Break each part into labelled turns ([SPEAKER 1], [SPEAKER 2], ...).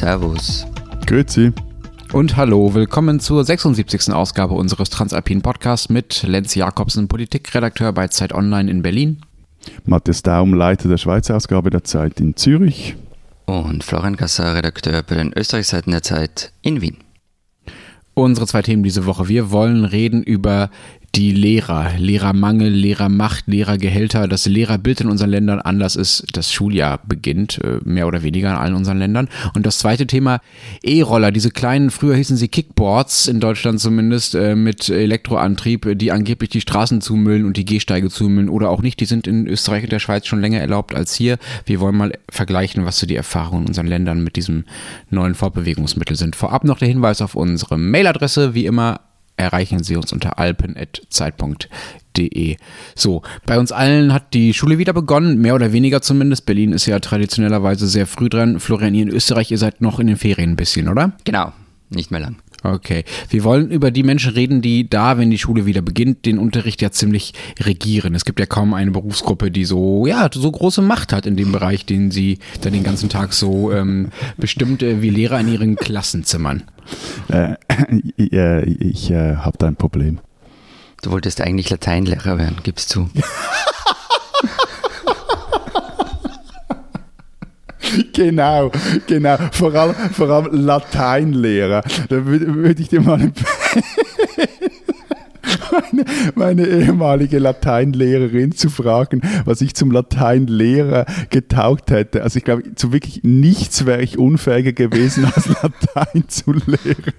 [SPEAKER 1] Servus.
[SPEAKER 2] Grüezi.
[SPEAKER 3] Und hallo, willkommen zur 76. Ausgabe unseres Transalpinen Podcasts mit Lenz Jakobsen, Politikredakteur bei Zeit Online in Berlin.
[SPEAKER 2] Matthias Daum, Leiter der Schweizer Ausgabe der Zeit in Zürich.
[SPEAKER 1] Und Florian Gasser, Redakteur bei den Österreichseiten der Zeit in Wien.
[SPEAKER 3] Unsere zwei Themen diese Woche. Wir wollen reden über die Lehrer, Lehrermangel, Lehrermacht, Lehrergehälter, das Lehrerbild in unseren Ländern anders ist. Das Schuljahr beginnt, äh, mehr oder weniger in allen unseren Ländern. Und das zweite Thema, E-Roller, diese kleinen, früher hießen sie Kickboards, in Deutschland zumindest, äh, mit Elektroantrieb, die angeblich die Straßen zumüllen und die Gehsteige zumüllen oder auch nicht. Die sind in Österreich und der Schweiz schon länger erlaubt als hier. Wir wollen mal vergleichen, was so die Erfahrungen in unseren Ländern mit diesem neuen Fortbewegungsmittel sind. Vorab noch der Hinweis auf unsere Mailadresse, wie immer erreichen Sie uns unter alpen.zeit.de. So, bei uns allen hat die Schule wieder begonnen, mehr oder weniger zumindest. Berlin ist ja traditionellerweise sehr früh dran. Florian, ihr in Österreich, ihr seid noch in den Ferien ein bisschen, oder?
[SPEAKER 1] Genau, nicht mehr lang.
[SPEAKER 3] Okay. Wir wollen über die Menschen reden, die da, wenn die Schule wieder beginnt, den Unterricht ja ziemlich regieren. Es gibt ja kaum eine Berufsgruppe, die so, ja, so große Macht hat in dem Bereich, den sie dann den ganzen Tag so ähm, bestimmt äh, wie Lehrer in ihren Klassenzimmern.
[SPEAKER 2] Äh, äh, ich äh, habe da ein Problem.
[SPEAKER 1] Du wolltest eigentlich Lateinlehrer werden, gibst zu.
[SPEAKER 2] genau, genau. Vor allem, vor allem Lateinlehrer. Da würde würd ich dir mal meine, meine, ehemalige Lateinlehrerin zu fragen, was ich zum Lateinlehrer getaugt hätte. Also ich glaube, zu wirklich nichts wäre ich unfähiger gewesen, als Latein zu lehren,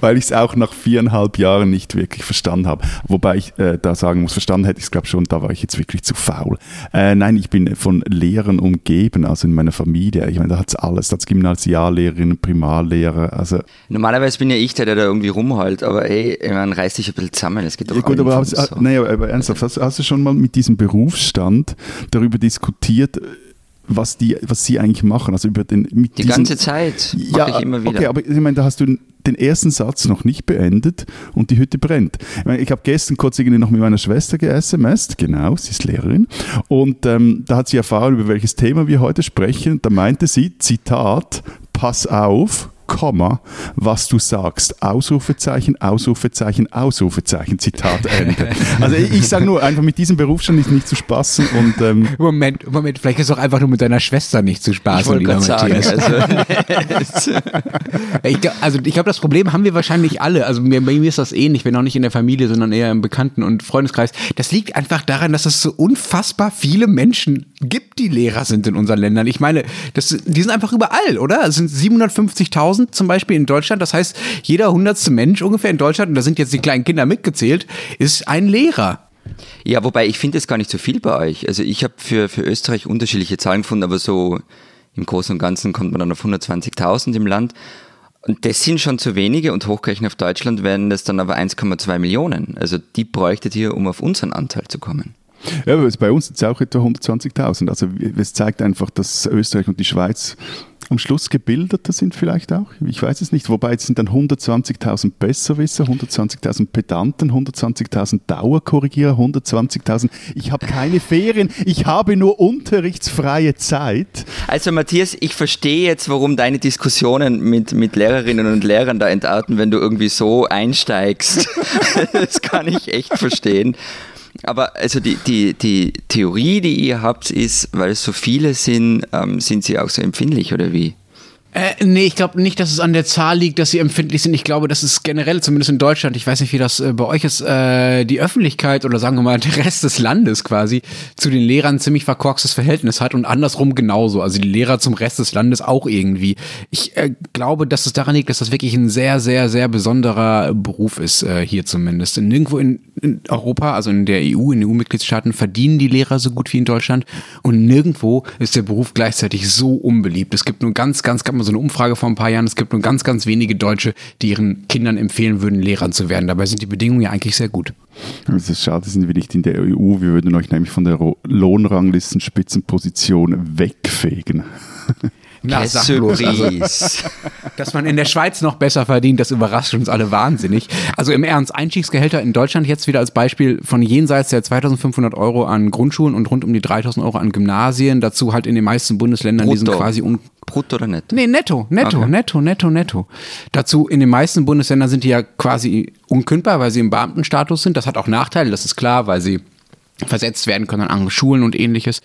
[SPEAKER 2] weil ich es auch nach viereinhalb Jahren nicht wirklich verstanden habe. Wobei ich äh, da sagen muss, verstanden hätte ich es glaube schon, da war ich jetzt wirklich zu faul. Äh, nein, ich bin von Lehrern umgeben, also in meiner Familie. Ich meine, da hat es alles, da hat es Gymnasiallehrerinnen, Primarlehrer. Also
[SPEAKER 1] Normalerweise bin ja ich der, der da irgendwie rumholt, aber ey, man reißt dich ein bisschen zusammen, es geht doch
[SPEAKER 2] ja, gut, aber, hast, so. nee, aber ernsthaft, hast, hast, du schon mal mit diesem Berufsstand darüber diskutiert, was, die, was sie eigentlich machen? Also über den,
[SPEAKER 1] mit die diesen, ganze Zeit,
[SPEAKER 2] ja, ich immer wieder. Okay, aber ich meine, da hast du den ersten Satz noch nicht beendet und die Hütte brennt. Ich, meine, ich habe gestern kurz irgendwie noch mit meiner Schwester ge-SMS, genau, sie ist Lehrerin, und ähm, da hat sie erfahren, über welches Thema wir heute sprechen. Da meinte sie, Zitat, pass auf, Komma, was du sagst. Ausrufezeichen, Ausrufezeichen, Ausrufezeichen, Zitat Ende. Also ich, ich sage nur, einfach mit diesem Berufsstand ist nicht zu spaßen und ähm
[SPEAKER 3] Moment, Moment, vielleicht ist es auch einfach nur mit deiner Schwester nicht zu spaßen, lieber Matthias. Also, ich, also ich glaube, das Problem haben wir wahrscheinlich alle. Also bei mir ist das ähnlich, wenn auch nicht in der Familie, sondern eher im Bekannten- und Freundeskreis. Das liegt einfach daran, dass es so unfassbar viele Menschen gibt, die Lehrer sind in unseren Ländern. Ich meine, das, die sind einfach überall, oder? Es sind 750.000 1000 zum Beispiel in Deutschland. Das heißt, jeder hundertste Mensch ungefähr in Deutschland, und da sind jetzt die kleinen Kinder mitgezählt, ist ein Lehrer.
[SPEAKER 1] Ja, wobei ich finde es gar nicht so viel bei euch. Also ich habe für, für Österreich unterschiedliche Zahlen gefunden, aber so im Großen und Ganzen kommt man dann auf 120.000 im Land. Und das sind schon zu wenige und hochgerechnet auf Deutschland werden das dann aber 1,2 Millionen. Also die bräuchtet ihr, um auf unseren Anteil zu kommen.
[SPEAKER 2] Ja, bei uns sind es auch etwa 120.000. Also es zeigt einfach, dass Österreich und die Schweiz am Schluss gebildeter sind vielleicht auch. Ich weiß es nicht. Wobei es sind dann 120.000 Besserwisser, 120.000 Pedanten, 120.000 Dauerkorrigierer, 120.000. Ich habe keine Ferien, ich habe nur unterrichtsfreie Zeit.
[SPEAKER 1] Also Matthias, ich verstehe jetzt, warum deine Diskussionen mit, mit Lehrerinnen und Lehrern da entarten, wenn du irgendwie so einsteigst. das kann ich echt verstehen. Aber also die, die, die Theorie, die ihr habt, ist, weil es so viele sind, ähm, sind sie auch so empfindlich oder wie?
[SPEAKER 3] Äh, nee, ich glaube nicht, dass es an der Zahl liegt, dass sie empfindlich sind. Ich glaube, das ist generell, zumindest in Deutschland, ich weiß nicht, wie das äh, bei euch ist, äh, die Öffentlichkeit oder sagen wir mal der Rest des Landes quasi zu den Lehrern ziemlich verkorkstes Verhältnis hat und andersrum genauso. Also die Lehrer zum Rest des Landes auch irgendwie. Ich äh, glaube, dass es daran liegt, dass das wirklich ein sehr, sehr, sehr besonderer Beruf ist, äh, hier zumindest. Nirgendwo in, in Europa, also in der EU, in EU-Mitgliedstaaten, verdienen die Lehrer so gut wie in Deutschland und nirgendwo ist der Beruf gleichzeitig so unbeliebt. Es gibt nur ganz, ganz, ganz mal so eine Umfrage vor ein paar Jahren, es gibt nur ganz, ganz wenige Deutsche, die ihren Kindern empfehlen würden, Lehrern zu werden. Dabei sind die Bedingungen ja eigentlich sehr gut.
[SPEAKER 2] Es ist schade, sind wir nicht in der EU. Wir würden euch nämlich von der Lohnranglistenspitzenposition wegfegen.
[SPEAKER 3] Na, bloß, also, dass man in der Schweiz noch besser verdient, das überrascht uns alle wahnsinnig. Also im Ernst, Einstiegsgehälter in Deutschland jetzt wieder als Beispiel von jenseits der 2500 Euro an Grundschulen und rund um die 3000 Euro an Gymnasien, dazu halt in den meisten Bundesländern
[SPEAKER 1] Brutto.
[SPEAKER 3] diesen quasi un
[SPEAKER 1] Brutto oder netto?
[SPEAKER 3] Nee, netto, netto,
[SPEAKER 1] Okay.
[SPEAKER 3] netto, netto, netto. Dazu in den meisten Bundesländern sind die ja quasi unkündbar, weil sie im Beamtenstatus sind. Das hat auch Nachteile, das ist klar, weil sie versetzt werden können an Schulen und ähnliches.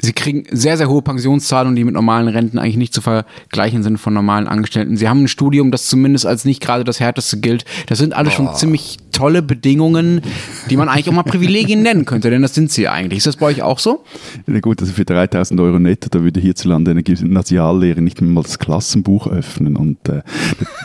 [SPEAKER 3] Sie kriegen sehr, sehr hohe Pensionszahlungen, die mit normalen Renten eigentlich nicht zu vergleichen sind von normalen Angestellten. Sie haben ein Studium, das zumindest als nicht gerade das härteste gilt. Das sind alles schon ziemlich tolle Bedingungen, die man eigentlich auch mal Privilegien nennen könnte, denn das sind sie eigentlich. Ist das bei euch auch so?
[SPEAKER 2] Na gut, also für 3000 Euro netto, da würde hierzulande eine Gymnasiallehre nicht mal das Klassenbuch öffnen. Und äh,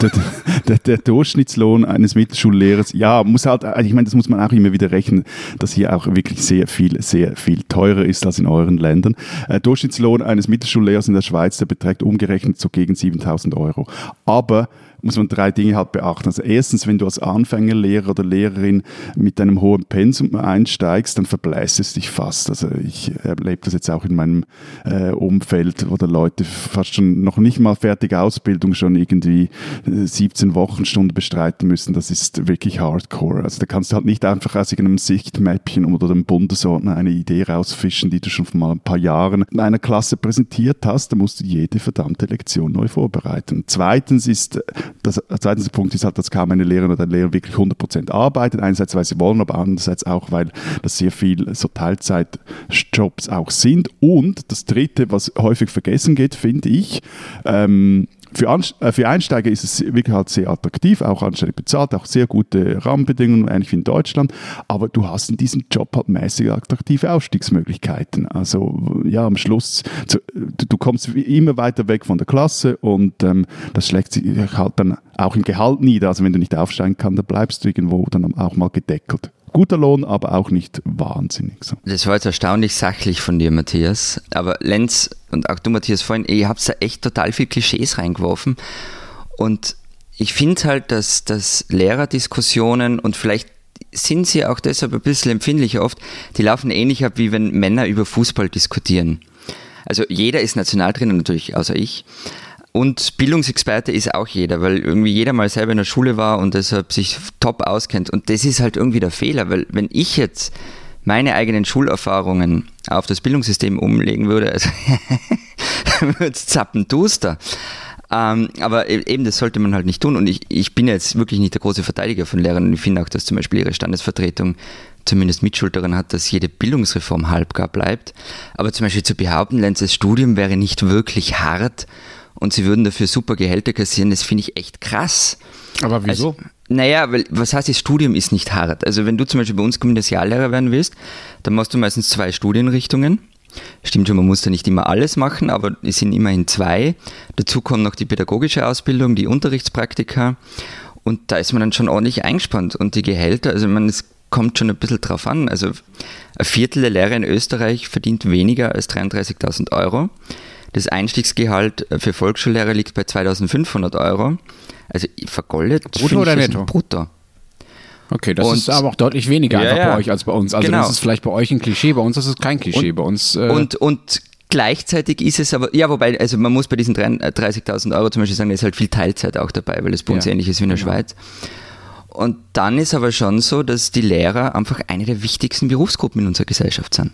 [SPEAKER 2] der, der, der, der Durchschnittslohn eines Mittelschullehrers, ja, muss halt, also ich meine, das muss man auch immer wieder rechnen, dass hier auch wirklich sehr viel, sehr viel teurer ist als in euren Ländern. Äh, Durchschnittslohn eines Mittelschullehrers in der Schweiz, der beträgt umgerechnet so gegen 7000 Euro. Aber muss man drei Dinge halt beachten. Also erstens, wenn du als Anfängerlehrer oder Lehrerin mit einem hohen Pensum einsteigst, dann verbläst es dich fast. Also ich erlebe das jetzt auch in meinem äh, Umfeld, wo da Leute fast schon noch nicht mal fertige Ausbildung schon irgendwie äh, 17 Wochenstunden bestreiten müssen. Das ist wirklich Hardcore. Also da kannst du halt nicht einfach aus irgendeinem Sichtmäppchen oder dem Bundesordner eine Idee rausfischen, die du schon vor mal ein paar Jahren in einer Klasse präsentiert hast. Da musst du jede verdammte Lektion neu vorbereiten. Zweitens ist das zweitens Punkt ist halt, dass kaum eine Lehrerin oder ein Lehrer wirklich 100% arbeitet. Einerseits, weil sie wollen, aber andererseits auch, weil das sehr viel so Teilzeitjobs auch sind. Und das dritte, was häufig vergessen geht, finde ich, ähm, für, Anst äh, für Einsteiger ist es wirklich halt sehr attraktiv, auch anständig bezahlt, auch sehr gute Rahmenbedingungen, ähnlich wie in Deutschland. Aber du hast in diesem Job halt mäßig attraktive Aufstiegsmöglichkeiten. Also ja, am Schluss, zu, du, du kommst immer weiter weg von der Klasse und ähm, das schlägt sich halt dann auch im Gehalt nieder. Also wenn du nicht aufsteigen kannst, dann bleibst du irgendwo dann auch mal gedeckelt. Guter Lohn, aber auch nicht wahnsinnig. So.
[SPEAKER 1] Das war jetzt erstaunlich sachlich von dir, Matthias. Aber Lenz und auch du, Matthias, vorhin, ihr habt da echt total viel Klischees reingeworfen. Und ich finde halt, dass, dass Lehrerdiskussionen und vielleicht sind sie auch deshalb ein bisschen empfindlicher oft, die laufen ähnlich ab, wie wenn Männer über Fußball diskutieren. Also jeder ist Nationaltrainer natürlich, außer ich. Und Bildungsexperte ist auch jeder, weil irgendwie jeder mal selber in der Schule war und deshalb sich top auskennt. Und das ist halt irgendwie der Fehler, weil wenn ich jetzt meine eigenen Schulerfahrungen auf das Bildungssystem umlegen würde, also dann würde es zappenduster. Ähm, aber e- eben, das sollte man halt nicht tun. Und ich, ich bin jetzt wirklich nicht der große Verteidiger von Lehrern. Ich finde auch, dass zum Beispiel ihre Standesvertretung zumindest Mitschuld daran hat, dass jede Bildungsreform halbgar bleibt. Aber zum Beispiel zu behaupten, Lenzes Studium wäre nicht wirklich hart und sie würden dafür super Gehälter kassieren, das finde ich echt krass.
[SPEAKER 3] Aber wieso?
[SPEAKER 1] Also, naja, weil was heißt, das Studium ist nicht hart. Also wenn du zum Beispiel bei uns Gymnasiallehrer werden willst, dann machst du meistens zwei Studienrichtungen. Stimmt schon, man muss da nicht immer alles machen, aber es sind immerhin zwei. Dazu kommt noch die pädagogische Ausbildung, die Unterrichtspraktika und da ist man dann schon ordentlich eingespannt. Und die Gehälter, also man, es kommt schon ein bisschen drauf an. Also ein Viertel der Lehrer in Österreich verdient weniger als 33.000 Euro. Das Einstiegsgehalt für Volksschullehrer liegt bei 2.500 Euro. Also vergoldet.
[SPEAKER 3] Brutto oder
[SPEAKER 1] das
[SPEAKER 3] netto?
[SPEAKER 1] Brutto.
[SPEAKER 3] Okay, das
[SPEAKER 1] Und-
[SPEAKER 3] ist aber auch deutlich weniger
[SPEAKER 1] Ja,
[SPEAKER 3] einfach
[SPEAKER 1] ja.
[SPEAKER 3] bei euch als bei uns. Also
[SPEAKER 1] Genau.
[SPEAKER 3] das ist vielleicht bei euch ein Klischee, bei uns ist es kein Klischee.
[SPEAKER 1] Und-
[SPEAKER 3] bei uns äh,
[SPEAKER 1] Und, und gleichzeitig ist es aber, ja, wobei, also man muss bei diesen 30.000 Euro zum Beispiel sagen, da ist halt viel Teilzeit auch dabei, weil es bei uns
[SPEAKER 3] Ja,
[SPEAKER 1] ähnlich ist wie in der
[SPEAKER 3] genau.
[SPEAKER 1] Schweiz. Und dann ist aber schon so, dass die Lehrer einfach eine der wichtigsten Berufsgruppen in unserer Gesellschaft sind.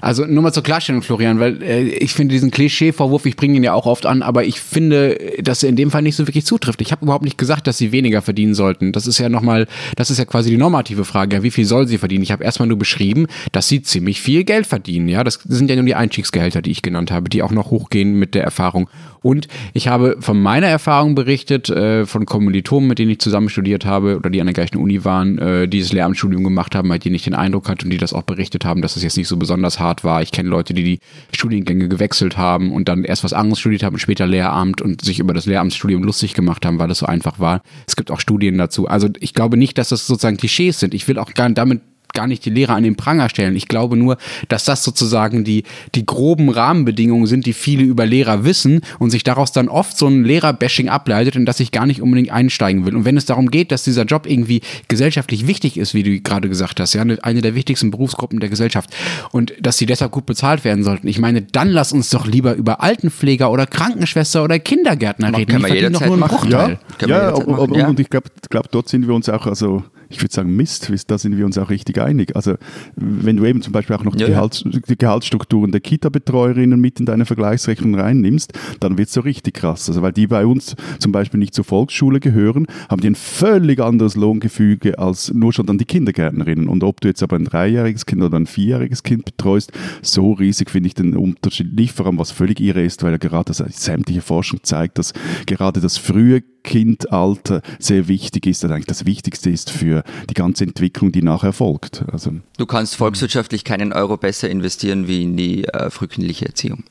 [SPEAKER 3] Also nur mal zur Klarstellung, Florian, weil äh, ich finde diesen Klischee-Vorwurf, ich bringe ihn ja auch oft an, aber ich finde, dass er in dem Fall nicht so wirklich zutrifft. Ich habe überhaupt nicht gesagt, dass sie weniger verdienen sollten. Das ist ja nochmal, das ist ja quasi die normative Frage. Ja, wie viel soll sie verdienen? Ich habe erstmal nur beschrieben, dass sie ziemlich viel Geld verdienen. Ja, das sind ja nur die Einstiegsgehälter, die ich genannt habe, die auch noch hochgehen mit der Erfahrung. Und ich habe von meiner Erfahrung berichtet, äh, von Kommilitonen, mit denen ich zusammen studiert habe oder die an der gleichen Uni waren, äh, die das Lehramtsstudium gemacht haben, bei denen ich den Eindruck hatte und die das auch berichtet haben, dass es jetzt nicht so besonders hart war. Ich kenne Leute, die die Studiengänge gewechselt haben und dann erst was anderes studiert haben und später Lehramt und sich über das Lehramtsstudium lustig gemacht haben, weil es so einfach war. Es gibt auch Studien dazu. Also ich glaube nicht, dass das sozusagen Klischees sind. Ich will auch gar damit gar nicht die Lehrer an den Pranger stellen. Ich glaube nur, dass das sozusagen die, die groben Rahmenbedingungen sind, die viele über Lehrer wissen und sich daraus dann oft so ein Lehrerbashing ableitet, in das ich gar nicht unbedingt einsteigen will. Und wenn es darum geht, dass dieser Job irgendwie gesellschaftlich wichtig ist, wie du gerade gesagt hast, ja, eine der wichtigsten Berufsgruppen der Gesellschaft und dass sie deshalb gut bezahlt werden sollten, ich meine, dann lass uns doch lieber über Altenpfleger oder Krankenschwester oder Kindergärtner reden.
[SPEAKER 1] Kann man jederzeit
[SPEAKER 3] doch nur einen
[SPEAKER 1] machen.
[SPEAKER 3] Bruchteil.
[SPEAKER 2] Ja, ja, und, ja. und ich glaube, glaub, dort sind wir uns auch, also ich würde sagen, Mist, da sind wir uns auch richtig einig. Also wenn du eben zum Beispiel auch noch ja, die, Gehalts, die, Gehaltsstrukturen der Kita-Betreuerinnen mit in deine Vergleichsrechnung reinnimmst, dann wird es so richtig krass. Also weil die bei uns zum Beispiel nicht zur Volksschule gehören, haben die ein völlig anderes Lohngefüge als nur schon dann die Kindergärtnerinnen. Und ob du jetzt aber ein dreijähriges Kind oder ein vierjähriges Kind betreust, so riesig finde ich den Unterschied nicht, vor allem was völlig irre ist, weil ja gerade das, sämtliche Forschung zeigt, dass gerade das frühe Kindalter sehr wichtig ist, dass eigentlich das Wichtigste ist für die ganze Entwicklung, die nachher folgt.
[SPEAKER 1] Also, du kannst volkswirtschaftlich keinen Euro besser investieren wie in die äh, frühkindliche Erziehung.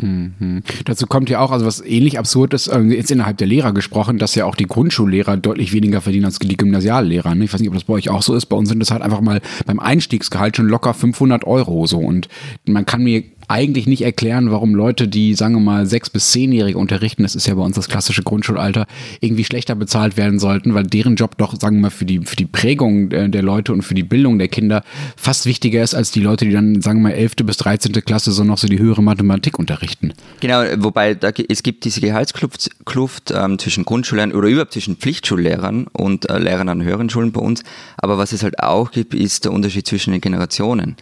[SPEAKER 3] Mhm. Dazu kommt ja auch, also was ähnlich absurd ist, äh, jetzt innerhalb der Lehrer gesprochen, dass ja auch die Grundschullehrer deutlich weniger verdienen als die Gymnasiallehrer. Ne? Ich weiß nicht, ob das bei euch auch so ist. Bei uns sind das halt einfach mal beim Einstiegsgehalt schon locker 500 Euro so. Und man kann mir eigentlich nicht erklären, warum Leute, die, sagen wir mal, sechs- bis zehnjährige unterrichten, das ist ja bei uns das klassische Grundschulalter, irgendwie schlechter bezahlt werden sollten, weil deren Job doch, sagen wir mal, für die, für die Prägung der Leute und für die Bildung der Kinder fast wichtiger ist als die Leute, die dann, sagen wir mal, elfte bis dreizehnte Klasse so noch so die höhere Mathematik unterrichten.
[SPEAKER 1] Genau, wobei da, es gibt diese Gehaltskluft Kluft, ähm, zwischen Grundschullehrern oder überhaupt zwischen Pflichtschullehrern und äh, Lehrern an höheren Schulen bei uns. Aber was es halt auch gibt, ist der Unterschied zwischen den Generationen.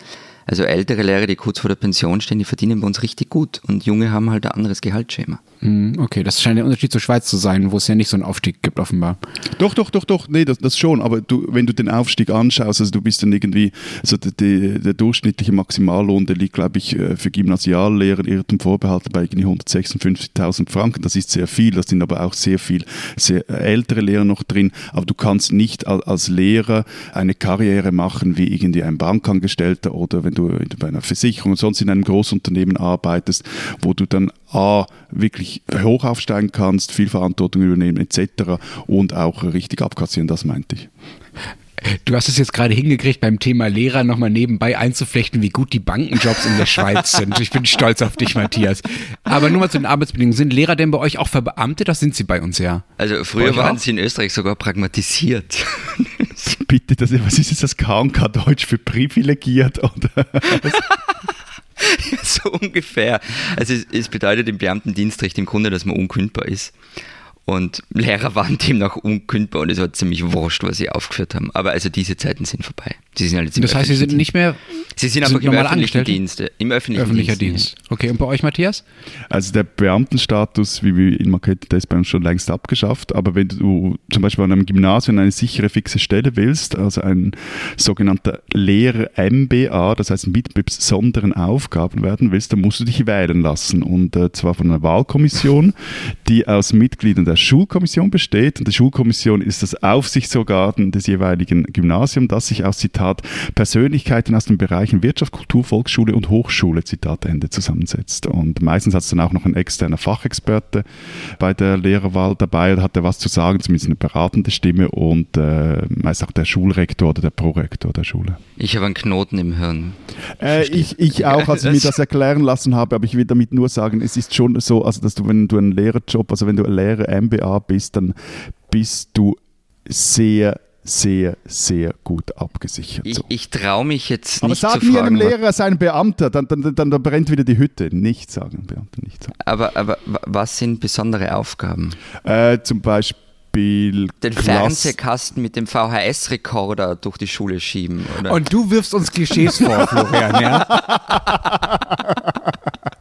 [SPEAKER 1] Also ältere Lehrer, die kurz vor der Pension stehen, die verdienen bei uns richtig gut. Und junge haben halt ein anderes Gehaltsschema.
[SPEAKER 3] Hm, okay, das scheint der Unterschied zur Schweiz zu sein, wo es ja nicht so einen Aufstieg gibt, offenbar.
[SPEAKER 2] Doch, doch, doch, doch, nee, das, das schon, aber du, wenn du den Aufstieg anschaust, also du bist dann irgendwie, also der, der, der durchschnittliche Maximallohn, der liegt, glaube ich, äh, für Gymnasiallehrer, Irrtum vorbehalten, bei irgendwie 156.000 Franken, das ist sehr viel, das sind aber auch sehr viel sehr ältere Lehrer noch drin, aber du kannst nicht als Lehrer eine Karriere machen wie irgendwie ein Bankangestellter oder wenn du bei einer Versicherung und sonst in einem Großunternehmen arbeitest, wo du dann A, wirklich hoch aufsteigen kannst, viel Verantwortung übernehmen etc. und auch richtig abkassieren, das meinte ich.
[SPEAKER 3] Du hast es jetzt gerade hingekriegt, beim Thema Lehrer nochmal nebenbei einzuflechten, wie gut die Bankenjobs in der Schweiz sind. Ich bin stolz auf dich, Matthias. Aber nur mal zu den Arbeitsbedingungen. Sind Lehrer denn bei euch auch verbeamtet? Das sind sie bei uns ja.
[SPEAKER 1] Also früher waren auch? sie in Österreich sogar pragmatisiert.
[SPEAKER 2] Bitte, das, was ist jetzt das KK Deutsch für privilegiert? Oder?
[SPEAKER 1] so ungefähr. Also es, es bedeutet im Beamtendienstrecht im Grunde, dass man unkündbar ist. Und Lehrer waren demnach unkündbar und es war ziemlich wurscht, was sie aufgeführt haben. Aber also diese Zeiten sind vorbei.
[SPEAKER 3] Sie sind halt jetzt im das heißt, Sie sind nicht mehr.
[SPEAKER 1] Sie sind einfach im öffentlichen Dienst.
[SPEAKER 3] Im öffentlichen Öffentlicher Dienst. Dienst. Okay, und bei euch, Matthias?
[SPEAKER 2] Also der Beamtenstatus, wie wir ihn mal kennen, der ist bei uns schon längst abgeschafft. Aber wenn du zum Beispiel an einem Gymnasium eine sichere, fixe Stelle willst, also ein sogenannter Lehrer-MBA, das heißt mit besonderen Aufgaben werden willst, dann musst du dich wählen lassen. Und äh, zwar von einer Wahlkommission, die aus Mitgliedern der Schulkommission besteht. Und die Schulkommission ist das Aufsichtsorgan des jeweiligen Gymnasiums, das sich aus Zitat Persönlichkeiten aus den Bereichen Wirtschaft, Kultur, Volksschule und Hochschule, Zitat Ende, zusammensetzt. Und meistens hat es dann auch noch ein externer Fachexperte bei der Lehrerwahl dabei oder hat er was zu sagen, zumindest eine beratende Stimme und äh, meist auch der Schulrektor oder der Prorektor der Schule.
[SPEAKER 1] Ich habe einen Knoten im Hirn.
[SPEAKER 2] Äh, ich, ich auch, als ich mir das erklären lassen habe, aber ich will damit nur sagen, es ist schon so, also dass du, wenn du einen Lehrerjob, also wenn du ein Lehrer MBA bist, dann bist du sehr sehr, sehr gut abgesichert.
[SPEAKER 1] Ich, ich traue mich jetzt
[SPEAKER 2] nicht Aber sag nie einem Lehrer, sei ein Beamter, dann, dann, dann, dann, brennt wieder die Hütte. Nicht sagen, Beamter, nicht sagen.
[SPEAKER 1] Aber, aber was sind besondere Aufgaben?
[SPEAKER 2] Äh, zum Beispiel den
[SPEAKER 1] Klass Fernsehkasten mit dem VHS-Rekorder durch die Schule schieben.
[SPEAKER 3] Oder? Und du wirfst uns Klischees vor, Florian, ja?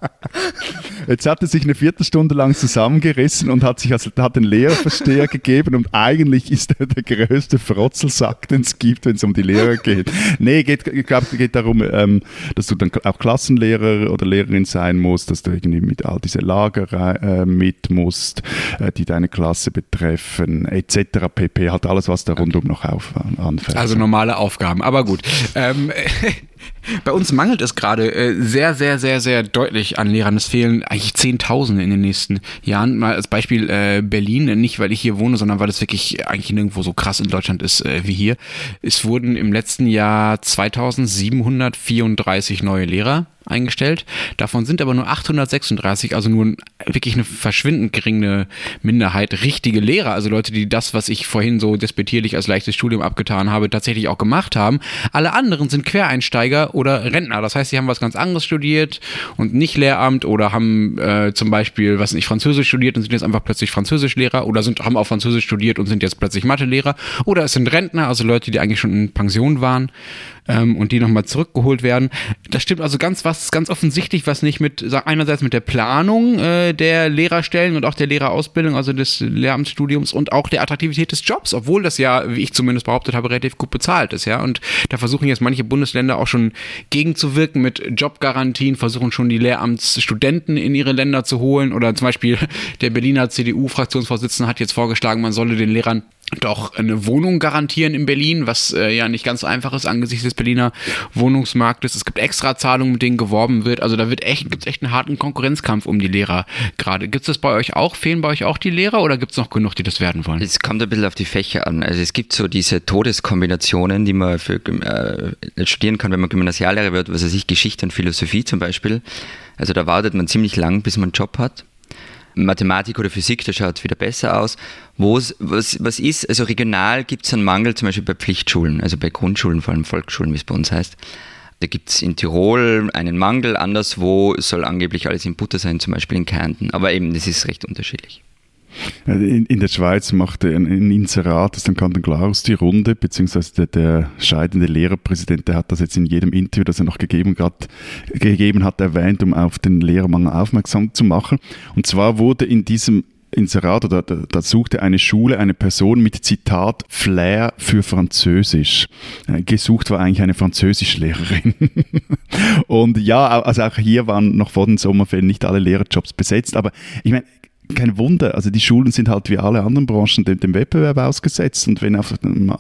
[SPEAKER 2] Jetzt hat er sich eine Viertelstunde lang zusammengerissen und hat sich als, hat den Lehrerversteher gegeben und eigentlich ist er der größte Frotzelsack, den es gibt, wenn es um die Lehrer geht. Nee, geht, ich glaube, es geht darum, ähm, dass du dann auch Klassenlehrer oder Lehrerin sein musst, dass du irgendwie mit all diese Lager äh, mit musst, äh, die deine Klasse betreffen, etc. pp. Hat alles, was da rundum noch auf, anfällt.
[SPEAKER 3] Also normale Aufgaben, aber gut. Ähm, Bei uns mangelt es gerade äh, sehr, sehr, sehr, sehr deutlich an Lehrern. Es fehlen eigentlich Zehntausende in den nächsten Jahren. Mal als Beispiel äh, Berlin, nicht weil ich hier wohne, sondern weil es wirklich eigentlich nirgendwo so krass in Deutschland ist äh, wie hier. Es wurden im letzten Jahr 2734 neue Lehrer eingestellt. Davon sind aber nur 836, also nur wirklich eine verschwindend geringe Minderheit richtige Lehrer, also Leute, die das, was ich vorhin so despektierlich als leichtes Studium abgetan habe, tatsächlich auch gemacht haben. Alle anderen sind Quereinsteiger oder Rentner. Das heißt, sie haben was ganz anderes studiert und nicht Lehramt oder haben äh, zum Beispiel, was nicht, Französisch studiert und sind jetzt einfach plötzlich Französischlehrer oder sind, haben auch Französisch studiert und sind jetzt plötzlich Mathelehrer oder es sind Rentner, also Leute, die eigentlich schon in Pension waren ähm, und die nochmal zurückgeholt werden. Das stimmt also ganz was, ganz offensichtlich, was nicht mit, einerseits mit der Planung äh, der Lehrerstellen und auch der Lehrerausbildung, also des Lehramtsstudiums und auch der Attraktivität des Jobs, obwohl das ja, wie ich zumindest behauptet habe, relativ gut bezahlt ist, ja. Und da versuchen jetzt manche Bundesländer auch schon gegenzuwirken mit Jobgarantien, versuchen schon die Lehramtsstudenten in ihre Länder zu holen oder zum Beispiel der Berliner CDU-Fraktionsvorsitzende hat jetzt vorgeschlagen, man solle den Lehrern doch eine Wohnung garantieren in Berlin, was äh, ja nicht ganz einfach ist angesichts des Berliner Wohnungsmarktes. Es gibt Extrazahlungen, mit denen geworben wird. Also da wird echt, gibt's echt einen harten Konkurrenzkampf um die Lehrer gerade. Gibt es das bei euch auch? Fehlen bei euch auch die Lehrer oder gibt es noch genug, die das werden wollen?
[SPEAKER 1] Es kommt ein bisschen auf die Fächer an. Also es gibt so diese Todeskombinationen, die man für, äh, studieren kann, wenn man Gymnasiallehrer wird, was weiß ich, Geschichte und Philosophie zum Beispiel. Also da wartet man ziemlich lang, bis man einen Job hat. Mathematik oder Physik, das schaut wieder besser aus. Was, was ist, also regional gibt es einen Mangel zum Beispiel bei Pflichtschulen, also bei Grundschulen, vor allem Volksschulen, wie es bei uns heißt. Da gibt es in Tirol einen Mangel, anderswo soll angeblich alles in Butter sein, zum Beispiel in Kärnten. Aber eben, das ist recht unterschiedlich.
[SPEAKER 2] In, in, der Schweiz machte ein, ein Inserat, das dann Kanton Glarus die Runde, beziehungsweise der, der, scheidende Lehrerpräsident, der hat das jetzt in jedem Interview, das er noch gegeben hat, gegeben hat, erwähnt, um auf den Lehrermangel aufmerksam zu machen. Und zwar wurde in diesem Inserat oder da, da suchte eine Schule eine Person mit Zitat Flair für Französisch. Äh, gesucht war eigentlich eine Französischlehrerin. und ja, also auch hier waren noch vor den Sommerferien nicht alle Lehrerjobs besetzt, aber ich meine, kein Wunder. Also die Schulen sind halt wie alle anderen Branchen dem, dem, Wettbewerb ausgesetzt und wenn auf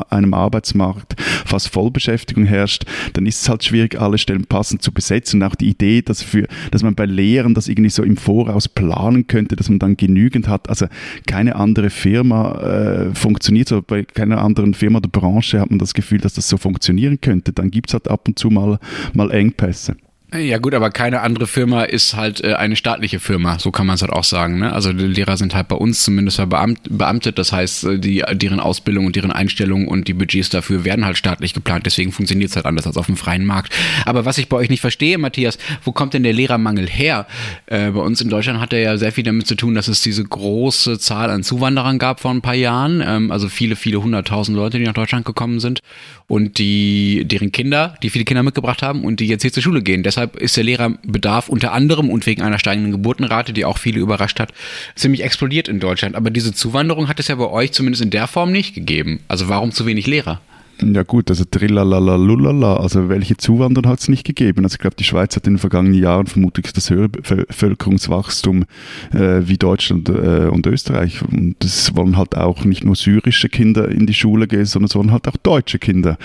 [SPEAKER 2] einem Arbeitsmarkt fast Vollbeschäftigung herrscht, dann ist es halt schwierig, alle Stellen passend zu besetzen. Und auch die Idee, dass, für, dass man bei Lehren das irgendwie so im Voraus planen könnte, dass man dann genügend hat. Also keine andere Firma äh, funktioniert so. Bei keiner anderen Firma der Branche hat man das Gefühl, dass das so funktionieren könnte. Dann gibt es halt ab und zu mal, mal Engpässe.
[SPEAKER 3] Ja gut, aber keine andere Firma ist halt äh, eine staatliche Firma, so kann man es halt auch sagen. Ne? Also die Lehrer sind halt bei uns zumindest beamt, beamtet, das heißt, äh, die, deren Ausbildung und deren Einstellung und die Budgets dafür werden halt staatlich geplant, deswegen funktioniert es halt anders als auf dem freien Markt. Aber was ich bei euch nicht verstehe, Matthias, wo kommt denn der Lehrermangel her? Äh, bei uns in Deutschland hat er ja sehr viel damit zu tun, dass es diese große Zahl an Zuwanderern gab vor ein paar Jahren, ähm, also viele, viele hunderttausend Leute, die nach Deutschland gekommen sind und die, deren Kinder, die viele Kinder mitgebracht haben und die jetzt hier zur Schule gehen. Deshalb ist der Lehrerbedarf unter anderem und wegen einer steigenden Geburtenrate, die auch viele überrascht hat, ziemlich explodiert in Deutschland. Aber diese Zuwanderung hat es ja bei euch zumindest in der Form nicht gegeben. Also warum zu wenig Lehrer?
[SPEAKER 2] Ja gut, also Trilalalalulala, also welche Zuwanderung hat es nicht gegeben? Also ich glaube, die Schweiz hat in den vergangenen Jahren vermutlich das höhere Bevölkerungswachstum äh, wie Deutschland äh, und Österreich. Und es wollen halt auch nicht nur syrische Kinder in die Schule gehen, sondern es wollen halt auch deutsche Kinder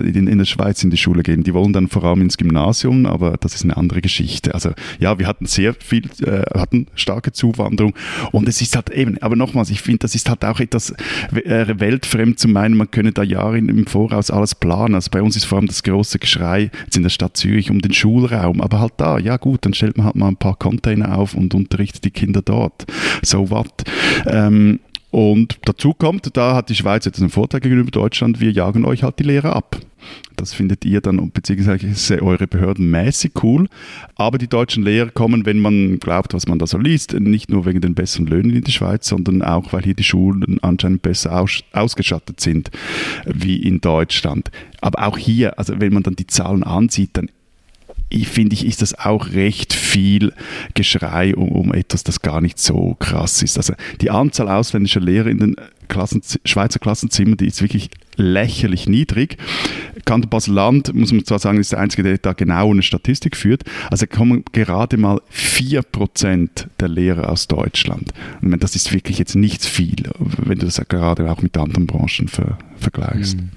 [SPEAKER 2] in, in der Schweiz in die Schule gehen. Die wollen dann vor allem ins Gymnasium, aber das ist eine andere Geschichte. Also ja, wir hatten sehr viel, äh, hatten starke Zuwanderung und es ist halt eben, aber nochmals, ich finde, das ist halt auch etwas äh, weltfremd zu meinen, man könne da Jahre im Voraus alles planen. Also bei uns ist vor allem das große Geschrei jetzt in der Stadt Zürich um den Schulraum. Aber halt da, ja gut, dann stellt man halt mal ein paar Container auf und unterrichtet die Kinder dort. So what? Ähm, und dazu kommt, da hat die Schweiz jetzt einen Vorteil gegenüber Deutschland, wir jagen euch halt die Lehrer ab. Das findet ihr dann, beziehungsweise eure Behörden mäßig cool. Aber die deutschen Lehrer kommen, wenn man glaubt, was man da so liest, nicht nur wegen den besseren Löhnen in die Schweiz, sondern auch, weil hier die Schulen anscheinend besser aus, ausgestattet sind wie in Deutschland. Aber auch hier, also wenn man dann die Zahlen ansieht, dann finde ich, ist das auch recht viel Geschrei um, um, etwas, das gar nicht so krass ist. Also die Anzahl ausländischer Lehrer in den Klassen, Schweizer Klassenzimmern, die ist wirklich lächerlich niedrig. Kanton Basel-Land, muss man zwar sagen, ist der einzige, der da genau eine Statistik führt. Also kommen gerade mal 4% der Lehrer aus Deutschland. Und das ist wirklich jetzt nicht viel, wenn du das gerade auch mit anderen Branchen ver vergleichst. Mhm.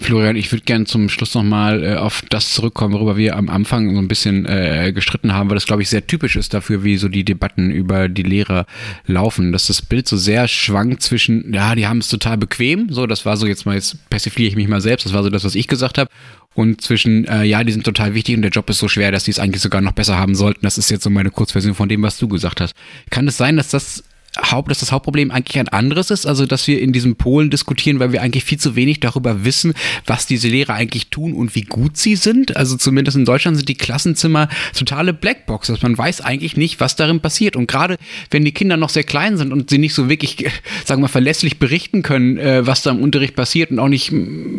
[SPEAKER 3] Florian, ich würde gerne zum Schluss nochmal äh, auf das zurückkommen, worüber wir am Anfang so ein bisschen äh, gestritten haben, weil das, glaube ich, sehr typisch ist dafür, wie so die Debatten über die Lehrer laufen, dass das Bild so sehr schwankt zwischen, ja, die haben es total bequem, so, das war so jetzt mal, jetzt persifliere ich mich mal selbst, das war so das, was ich gesagt habe, und zwischen, äh, ja, die sind total wichtig und der Job ist so schwer, dass die es eigentlich sogar noch besser haben sollten. Das ist jetzt so meine Kurzversion von dem, was du gesagt hast. Kann es sein, dass das Haupt, dass das Hauptproblem eigentlich ein anderes ist, also dass wir in diesem Polen diskutieren, weil wir eigentlich viel zu wenig darüber wissen, was diese Lehrer eigentlich tun und wie gut sie sind. Also zumindest in Deutschland sind die Klassenzimmer totale Blackboxes. Man weiß eigentlich nicht, was darin passiert. Und gerade wenn die Kinder noch sehr klein sind und sie nicht so wirklich, sagen wir mal, verlässlich berichten können, äh, was da im Unterricht passiert und auch nicht,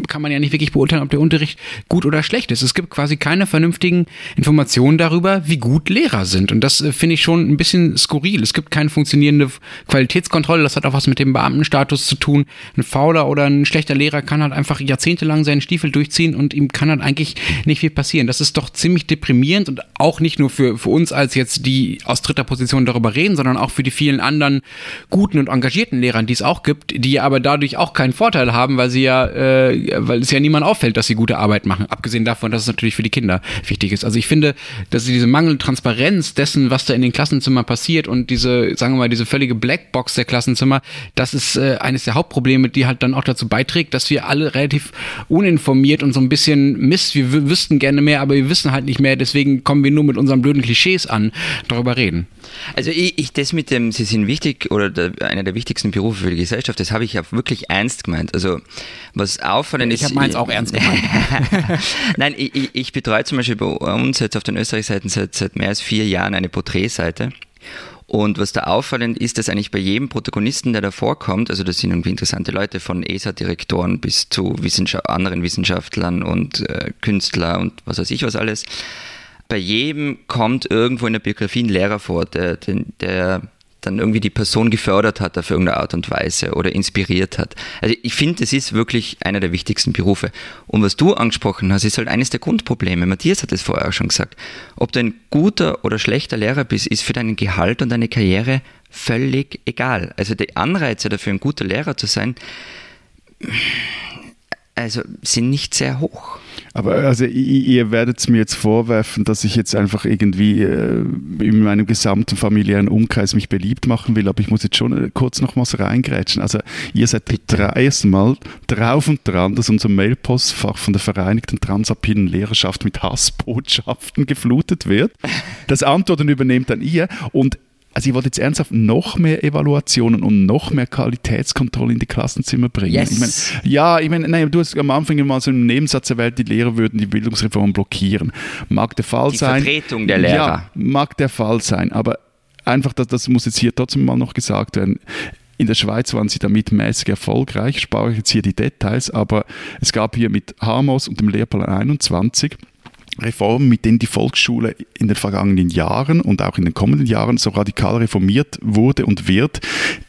[SPEAKER 3] kann man ja nicht wirklich beurteilen, ob der Unterricht gut oder schlecht ist. Es gibt quasi keine vernünftigen Informationen darüber, wie gut Lehrer sind. Und das äh, finde ich schon ein bisschen skurril. Es gibt keine funktionierende Qualitätskontrolle, das hat auch was mit dem Beamtenstatus zu tun. Ein fauler oder ein schlechter Lehrer kann halt einfach jahrzehntelang seinen Stiefel durchziehen und ihm kann halt eigentlich nicht viel passieren. Das ist doch ziemlich deprimierend und auch nicht nur für, für uns als jetzt die aus dritter Position darüber reden, sondern auch für die vielen anderen guten und engagierten Lehrern, die es auch gibt, die aber dadurch auch keinen Vorteil haben, weil sie ja, äh, weil es ja niemand auffällt, dass sie gute Arbeit machen. Abgesehen davon, dass es natürlich für die Kinder wichtig ist. Also ich finde, dass diese mangelnde Transparenz dessen, was da in den Klassenzimmern passiert und diese, sagen wir mal, diese völlige Blackbox der Klassenzimmer, das ist äh, eines der Hauptprobleme, die halt dann auch dazu beiträgt, dass wir alle relativ uninformiert und so ein bisschen Mist, wir wüssten gerne mehr, aber wir wissen halt nicht mehr, deswegen kommen wir nur mit unseren blöden Klischees an, darüber reden.
[SPEAKER 1] Also ich, ich das mit dem, sie sind wichtig oder der, einer der wichtigsten Berufe für die Gesellschaft, das habe ich ja wirklich ernst gemeint. Also was auffallend
[SPEAKER 3] ist.
[SPEAKER 1] Ich
[SPEAKER 3] habe meins auch ernst gemeint.
[SPEAKER 1] Nein, ich, ich, betreue zum Beispiel bei uns jetzt auf den Österreich-Seiten seit, seit mehr als vier Jahren eine Porträtseite. Und was da auffallend ist, dass eigentlich bei jedem Protagonisten, der da vorkommt, also das sind irgendwie interessante Leute von ESA-Direktoren bis zu Wissenschaft anderen Wissenschaftlern und äh, Künstler und was weiß ich was alles, bei jedem kommt irgendwo in der Biografie ein Lehrer vor, der, der, der dann irgendwie die Person gefördert hat auf irgendeine Art und Weise oder inspiriert hat. Also ich finde, das ist wirklich einer der wichtigsten Berufe. Und was du angesprochen hast, ist halt eines der Grundprobleme. Matthias hat es vorher auch schon gesagt. Ob du ein guter oder schlechter Lehrer bist, ist für deinen Gehalt und deine Karriere völlig egal. Also die Anreize dafür, ein guter Lehrer zu sein, also sind nicht sehr hoch.
[SPEAKER 2] Aber also ihr werdet es mir jetzt vorwerfen, dass ich jetzt einfach irgendwie äh, in meinem gesamten familiären Umkreis mich beliebt machen will, aber ich muss jetzt schon äh, kurz noch was reingrätschen. Also ihr seid erstmal drauf und dran, dass unser Mailpostfach von der Vereinigten Transalpinen Lehrerschaft mit Hassbotschaften geflutet wird. Das Antworten übernehmt dann ihr und also ich wollte jetzt ernsthaft noch mehr Evaluationen und noch mehr Qualitätskontrolle in die Klassenzimmer bringen.
[SPEAKER 1] Yes.
[SPEAKER 2] Ich mein, ja, ich meine, nein, du hast am Anfang mal so einen Nebensatz erwähnt, die Lehrer würden die Bildungsreform blockieren. Mag der Fall
[SPEAKER 1] die
[SPEAKER 2] sein.
[SPEAKER 1] Vertretung der Lehrer.
[SPEAKER 2] Ja, mag der Fall sein, aber einfach, das, das muss jetzt hier trotzdem mal noch gesagt werden. In der Schweiz waren sie damit mäßig erfolgreich, ich spare jetzt hier die Details, aber es gab hier mit Hamos und dem Lehrplan 21 Reformen, mit denen die Volksschule in den vergangenen Jahren und auch in den kommenden Jahren so radikal reformiert wurde und wird,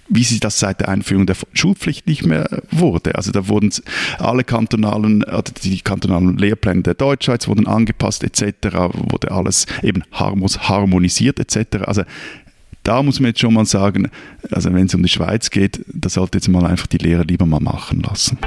[SPEAKER 2] wie sie das seit der Einführung der Schulpflicht nicht mehr wurde. Also da wurden alle kantonalen, die kantonalen Lehrpläne der Deutschschweiz wurden angepasst etc., wurde alles eben harmonisiert etc. Also da muss man jetzt schon mal sagen, also wenn es um die Schweiz geht, da sollte jetzt mal einfach die Lehrer lieber mal machen lassen.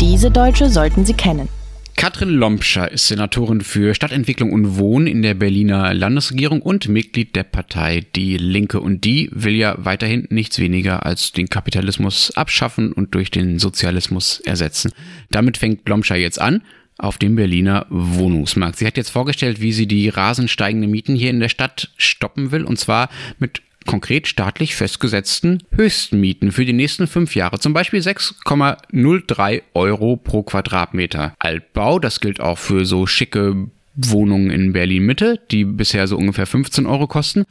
[SPEAKER 4] Diese Deutsche sollten Sie kennen.
[SPEAKER 3] Katrin Lompscher ist Senatorin für Stadtentwicklung und Wohnen in der Berliner Landesregierung und Mitglied der Partei Die Linke. Und die will ja weiterhin nichts weniger als den Kapitalismus abschaffen und durch den Sozialismus ersetzen. Damit fängt Lompscher jetzt an auf dem Berliner Wohnungsmarkt. Sie hat jetzt vorgestellt, wie sie die rasend steigenden Mieten hier in der Stadt stoppen will, und zwar mit konkret staatlich festgesetzten Höchstmieten für die nächsten fünf Jahre. Zum Beispiel 6,03 Euro pro Quadratmeter. Altbau, das gilt auch für so schicke Wohnungen in Berlin Mitte, die bisher so ungefähr 15 Euro kosten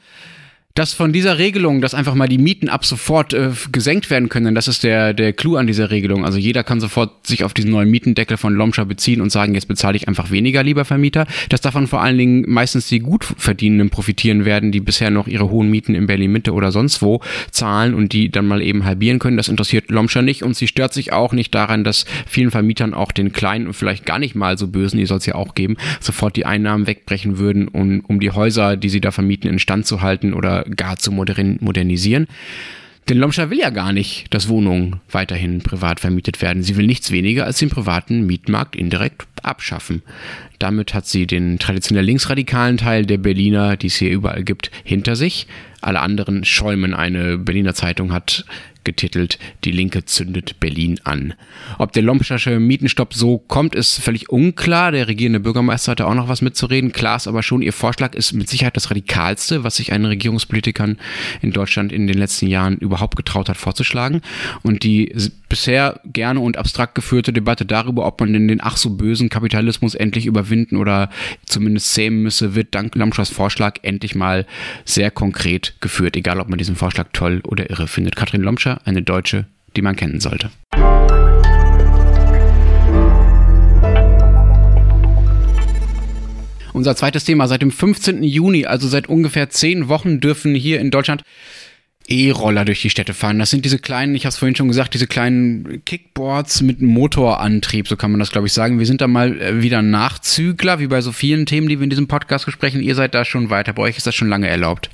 [SPEAKER 3] dass von dieser Regelung, dass einfach mal die Mieten ab sofort äh, gesenkt werden können, das ist der, der Clou an dieser Regelung. Also jeder kann sofort sich auf diesen neuen Mietendeckel von Lomscher beziehen und sagen, jetzt bezahle ich einfach weniger, lieber Vermieter. Dass davon vor allen Dingen meistens die Gutverdienenden profitieren werden, die bisher noch ihre hohen Mieten in Berlin-Mitte oder sonst wo zahlen und die dann mal eben halbieren können. Das interessiert Lomscher nicht und sie stört sich auch nicht daran, dass vielen Vermietern auch den kleinen und vielleicht gar nicht mal so bösen, die soll es ja auch geben, sofort die Einnahmen wegbrechen würden, um, um die Häuser, die sie da vermieten, in Stand zu halten oder gar zu modernisieren. Denn Lomscher will ja gar nicht, dass Wohnungen weiterhin privat vermietet werden. Sie will nichts weniger als den privaten Mietmarkt indirekt abschaffen. Damit hat sie den traditionell linksradikalen Teil der Berliner, die es hier überall gibt, hinter sich. Alle anderen schäumen. Eine Berliner Zeitung hat getitelt Die Linke zündet Berlin an. Ob der Lompschasche Mietenstopp so kommt, ist völlig unklar. Der regierende Bürgermeister hatte auch noch was mitzureden. Klar ist aber schon, ihr Vorschlag ist mit Sicherheit das radikalste, was sich einen Regierungspolitikern in Deutschland in den letzten Jahren überhaupt getraut hat vorzuschlagen. Und die bisher gerne und abstrakt geführte Debatte darüber, ob man denn den ach so bösen Kapitalismus endlich überwinden oder zumindest zähmen müsse, wird dank Lomschas Vorschlag endlich mal sehr konkret geführt, egal ob man diesen Vorschlag toll oder irre findet. Katrin Lomscher, eine Deutsche, die man kennen sollte. Unser zweites Thema. Seit dem 15. Juni, also seit ungefähr zehn Wochen, dürfen hier in Deutschland E-Roller durch die Städte fahren. Das sind diese kleinen, ich habe es vorhin schon gesagt, diese kleinen Kickboards mit Motorantrieb, so kann man das, glaube ich, sagen. Wir sind da mal äh, wieder Nachzügler, wie bei so vielen Themen, die wir in diesem Podcast besprechen. Ihr seid da schon weiter. Bei euch ist das schon lange erlaubt.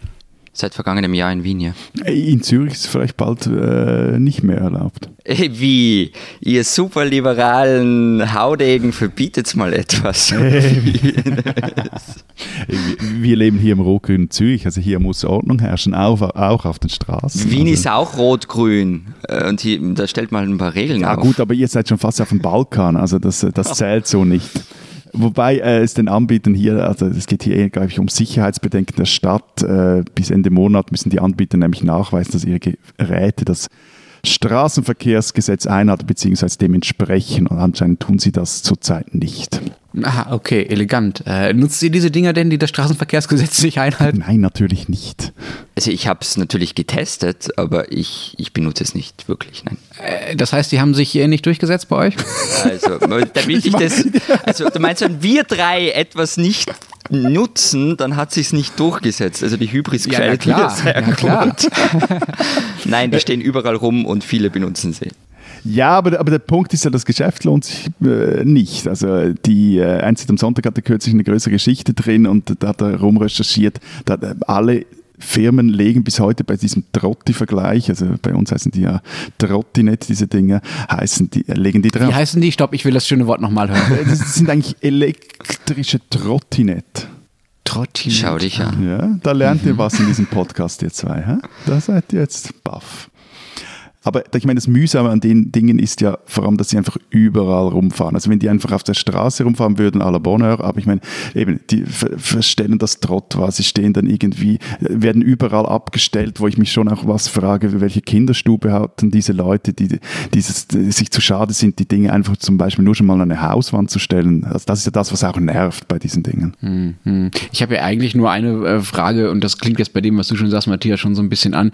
[SPEAKER 1] Seit vergangenem Jahr in Wien, ja.
[SPEAKER 2] In Zürich ist es vielleicht bald äh, nicht mehr erlaubt.
[SPEAKER 1] Wie? Ihr superliberalen Haudegen verbietet mal etwas.
[SPEAKER 2] Wir leben hier im rot-grünen Zürich, also hier muss Ordnung herrschen, auch, auch auf den Straßen.
[SPEAKER 1] Wien
[SPEAKER 2] also,
[SPEAKER 1] ist auch rot-grün äh, und hier, da stellt man ein paar Regeln
[SPEAKER 2] Ja
[SPEAKER 1] auf.
[SPEAKER 2] gut, aber ihr seid schon fast auf dem Balkan, also das, das zählt so nicht. Wobei äh, es den Anbietern hier, also es geht hier, glaube ich, um Sicherheitsbedenken der Stadt. Äh, bis Ende Monat müssen die Anbieter nämlich nachweisen, dass ihre Geräte das Straßenverkehrsgesetz einhalten, beziehungsweise dementsprechend. Und anscheinend tun sie das zurzeit nicht.
[SPEAKER 3] Aha, okay, elegant. Äh, nutzt ihr diese Dinger denn, die das Straßenverkehrsgesetz nicht einhalten?
[SPEAKER 2] Nein, natürlich nicht.
[SPEAKER 1] Also ich habe es natürlich getestet, aber ich, ich benutze es nicht wirklich, nein.
[SPEAKER 3] Äh, das heißt, die haben sich hier nicht durchgesetzt bei euch?
[SPEAKER 1] Also, damit ich das, also du meinst, wenn wir drei etwas nicht nutzen, dann hat sich nicht durchgesetzt. Also die Hybris
[SPEAKER 3] Ja, na klar, na klar.
[SPEAKER 1] gut. Nein, die stehen überall rum und viele benutzen sie.
[SPEAKER 2] Ja, aber, aber der Punkt ist ja, das Geschäft lohnt sich äh, nicht. Also die äh, Einzig am Sonntag hatte kürzlich eine größere Geschichte drin und da hat er rumrecherchiert, da hat er alle Firmen legen bis heute bei diesem Trotti-Vergleich, also bei uns heißen die ja Trottinet, diese Dinge, heißen die, äh, legen die drauf.
[SPEAKER 3] Wie heißen die? Stopp, ich will das schöne Wort nochmal hören.
[SPEAKER 2] Das sind eigentlich elektrische Trottinet.
[SPEAKER 3] Trottinett.
[SPEAKER 1] Schau dich an.
[SPEAKER 2] Ja, da lernt ihr was in diesem Podcast, ihr zwei. Hä? Da seid ihr jetzt baff. Aber ich meine, das Mühsame an den Dingen ist ja vor allem, dass sie einfach überall rumfahren. Also wenn die einfach auf der Straße rumfahren würden, à la Bonheur, aber ich meine, eben, die ver verstellen das Trott war, sie stehen dann irgendwie, werden überall abgestellt, wo ich mich schon auch was frage, welche Kinderstube hatten diese Leute, die dieses, die sich zu schade sind, die Dinge einfach zum Beispiel nur schon mal an eine Hauswand zu stellen. Also das ist ja das, was auch nervt bei diesen Dingen.
[SPEAKER 3] Hm. Ich habe ja eigentlich nur eine äh, Frage und das klingt jetzt bei dem, was du schon sagst, Matthias, schon so ein bisschen an.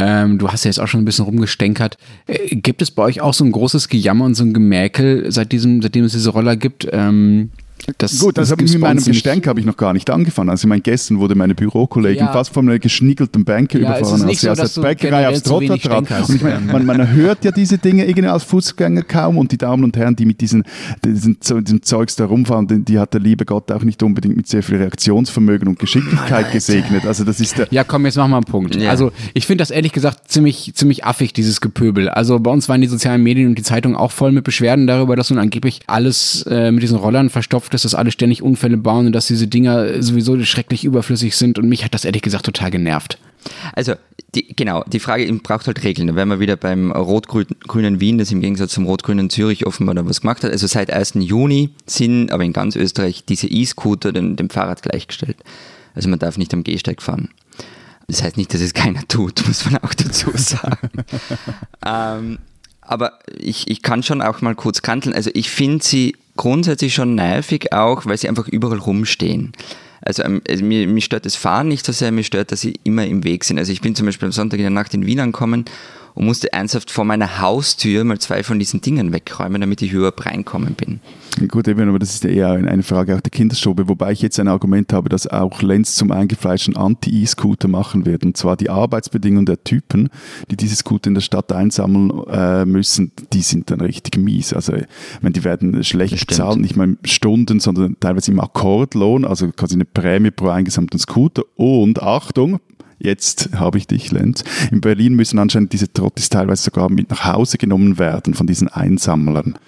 [SPEAKER 3] Ähm, du hast ja jetzt auch schon ein bisschen rumgestänkert. Äh, gibt es bei euch auch so ein großes Gejammer und so ein Gemäkel, seit diesem, seitdem es diese Roller gibt? Ähm, das,
[SPEAKER 2] Gut, das, habe ich
[SPEAKER 3] gibt's
[SPEAKER 2] mit meinem. Gestänk habe ich noch gar nicht angefangen. Also ich meine, gestern wurde meine Bürokollegin
[SPEAKER 3] Ja.
[SPEAKER 2] fast von einer geschniegelten Bänke
[SPEAKER 3] Ja,
[SPEAKER 2] überfahren,
[SPEAKER 3] nicht
[SPEAKER 2] als sie
[SPEAKER 3] so,
[SPEAKER 2] aus
[SPEAKER 3] dass
[SPEAKER 2] der
[SPEAKER 3] du
[SPEAKER 2] Bäckerei aufs
[SPEAKER 3] wenig
[SPEAKER 2] trat. Und ich meine, man, man hört ja diese Dinge irgendwie als Fußgänger kaum und die Damen und Herren, die mit diesen, diesen, diesem Zeugs da rumfahren, die, die hat der liebe Gott auch nicht unbedingt mit sehr viel Reaktionsvermögen und Geschicklichkeit gesegnet. Also das ist der,
[SPEAKER 3] Ja, komm, jetzt mach mal einen Punkt.
[SPEAKER 1] Ja.
[SPEAKER 3] Also, ich finde das ehrlich gesagt ziemlich, ziemlich affig, dieses Gepöbel. Also, bei uns waren die sozialen Medien und die Zeitung auch voll mit Beschwerden darüber, dass nun angeblich alles äh, mit diesen Rollern verstopft ist, dass alle ständig Unfälle bauen und dass diese Dinger sowieso schrecklich überflüssig sind. Und mich hat das ehrlich gesagt total genervt.
[SPEAKER 1] Also, die, genau, die Frage braucht halt Regeln. Da wären wir wieder beim rot-grünen Wien, das im Gegensatz zum rot-grünen Zürich offenbar da was gemacht hat. Also seit 1. Juni sind aber in ganz Österreich diese E-Scooter dem, dem Fahrrad gleichgestellt. Also man darf nicht am Gehsteig fahren. Das heißt nicht, dass es keiner tut, muss man auch dazu sagen. ähm, aber ich, ich kann schon auch mal kurz kanteln. Also ich finde sie grundsätzlich schon nervig auch, weil sie einfach überall rumstehen. Also, also mir, mir stört das Fahren nicht so sehr, mir stört, dass sie immer im Weg sind. Also ich bin zum Beispiel am Sonntag in der Nacht in Wien angekommen und musste ernsthaft vor meiner Haustür mal zwei von diesen Dingen wegräumen, damit ich überhaupt reinkommen bin.
[SPEAKER 2] Gut, eben, aber das ist ja eher eine Frage auch der Kinderstube, wobei ich jetzt ein Argument habe, dass auch Lenz zum eingefleischten Anti-E-Scooter machen wird. Und zwar die Arbeitsbedingungen der Typen, die diese Scooter in der Stadt einsammeln äh, müssen, die sind dann richtig mies. Also, ich meine, die werden schlecht
[SPEAKER 1] Das stimmt.
[SPEAKER 2] bezahlt, nicht mal in Stunden, sondern teilweise im Akkordlohn, also quasi eine Prämie pro eingesammelten Scooter. Und Achtung, Jetzt habe ich dich, Lenz. In Berlin müssen anscheinend diese Trottis teilweise sogar mit nach Hause genommen werden von diesen Einsammlern.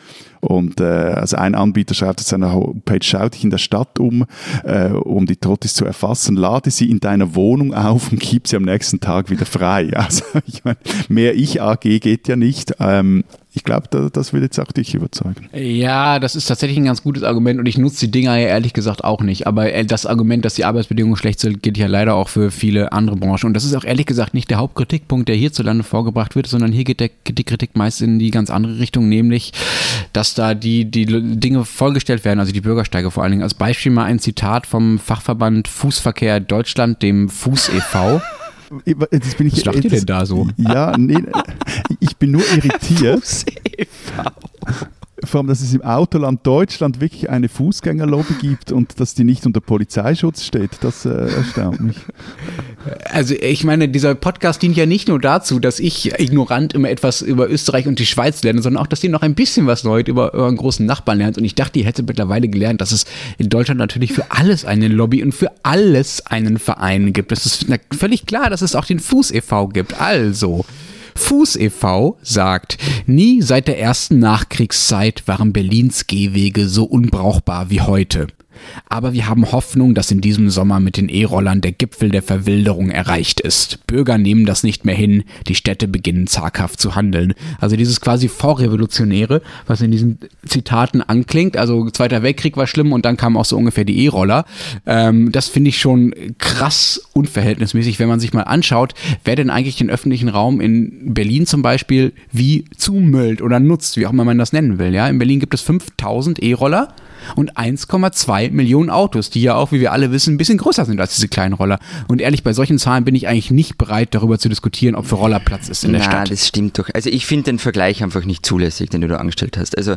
[SPEAKER 2] Und äh, also ein Anbieter schreibt auf seiner Homepage, schau dich in der Stadt um, äh, um die Trottis zu erfassen, lade sie in deiner Wohnung auf und gib sie am nächsten Tag wieder frei. Also ich meine, mehr Ich-AG geht ja nicht. Ähm, ich glaube, das will jetzt auch dich überzeugen.
[SPEAKER 3] Ja, das ist tatsächlich ein ganz gutes Argument und ich nutze die Dinger ja ehrlich gesagt auch nicht. Aber äh, das Argument, dass die Arbeitsbedingungen schlecht sind, gilt ja leider auch für viele andere Branchen. Und das ist auch ehrlich gesagt nicht der Hauptkritikpunkt, der hierzulande vorgebracht wird, sondern hier geht der, die Kritik meist in die ganz andere Richtung, nämlich, dass da die, die Dinge vollgestellt werden, also die Bürgersteige vor allen Dingen. Als Beispiel mal ein Zitat vom Fachverband Fußverkehr Deutschland, dem Fuß e.V.
[SPEAKER 2] Jetzt bin ich,
[SPEAKER 3] Was lacht ihr denn da so?
[SPEAKER 2] Ja, nee, ich bin nur irritiert. Vor allem, dass es im Autoland Deutschland wirklich eine Fußgängerlobby gibt und dass die nicht unter Polizeischutz steht, das äh, erstaunt mich.
[SPEAKER 3] Also ich meine, dieser Podcast dient ja nicht nur dazu, dass ich ignorant immer etwas über Österreich und die Schweiz lerne, sondern auch, dass ihr noch ein bisschen was Neues über euren großen Nachbarn lernt. Und ich dachte, ihr hättet mittlerweile gelernt, dass es in Deutschland natürlich für alles eine Lobby und für alles einen Verein gibt. Es ist völlig klar, dass es auch den Fuß e.V. gibt. Also, Fuß e.V. sagt, nie seit der ersten Nachkriegszeit waren Berlins Gehwege so unbrauchbar wie heute. Aber wir haben Hoffnung, dass in diesem Sommer mit den E-Rollern der Gipfel der Verwilderung erreicht ist. Bürger nehmen das nicht mehr hin, die Städte beginnen zaghaft zu handeln. Also dieses quasi Vorrevolutionäre, was in diesen Zitaten anklingt. Also Zweiter Weltkrieg war schlimm und dann kamen auch so ungefähr die E-Roller. Ähm, das finde ich schon krass unverhältnismäßig, wenn man sich mal anschaut, wer denn eigentlich den öffentlichen Raum in Berlin zum Beispiel wie zumüllt oder nutzt, wie auch immer man das nennen will. Ja, in Berlin gibt es 5000 E-Roller und 1,2 Millionen Autos, die ja auch, wie wir alle wissen, ein bisschen größer sind als diese kleinen Roller. Und ehrlich, bei solchen Zahlen bin ich eigentlich nicht bereit, darüber zu diskutieren, ob für Roller Platz ist in der
[SPEAKER 1] Na,
[SPEAKER 3] Stadt.
[SPEAKER 1] das stimmt doch. Also ich finde den Vergleich einfach nicht zulässig, den du da angestellt hast. Also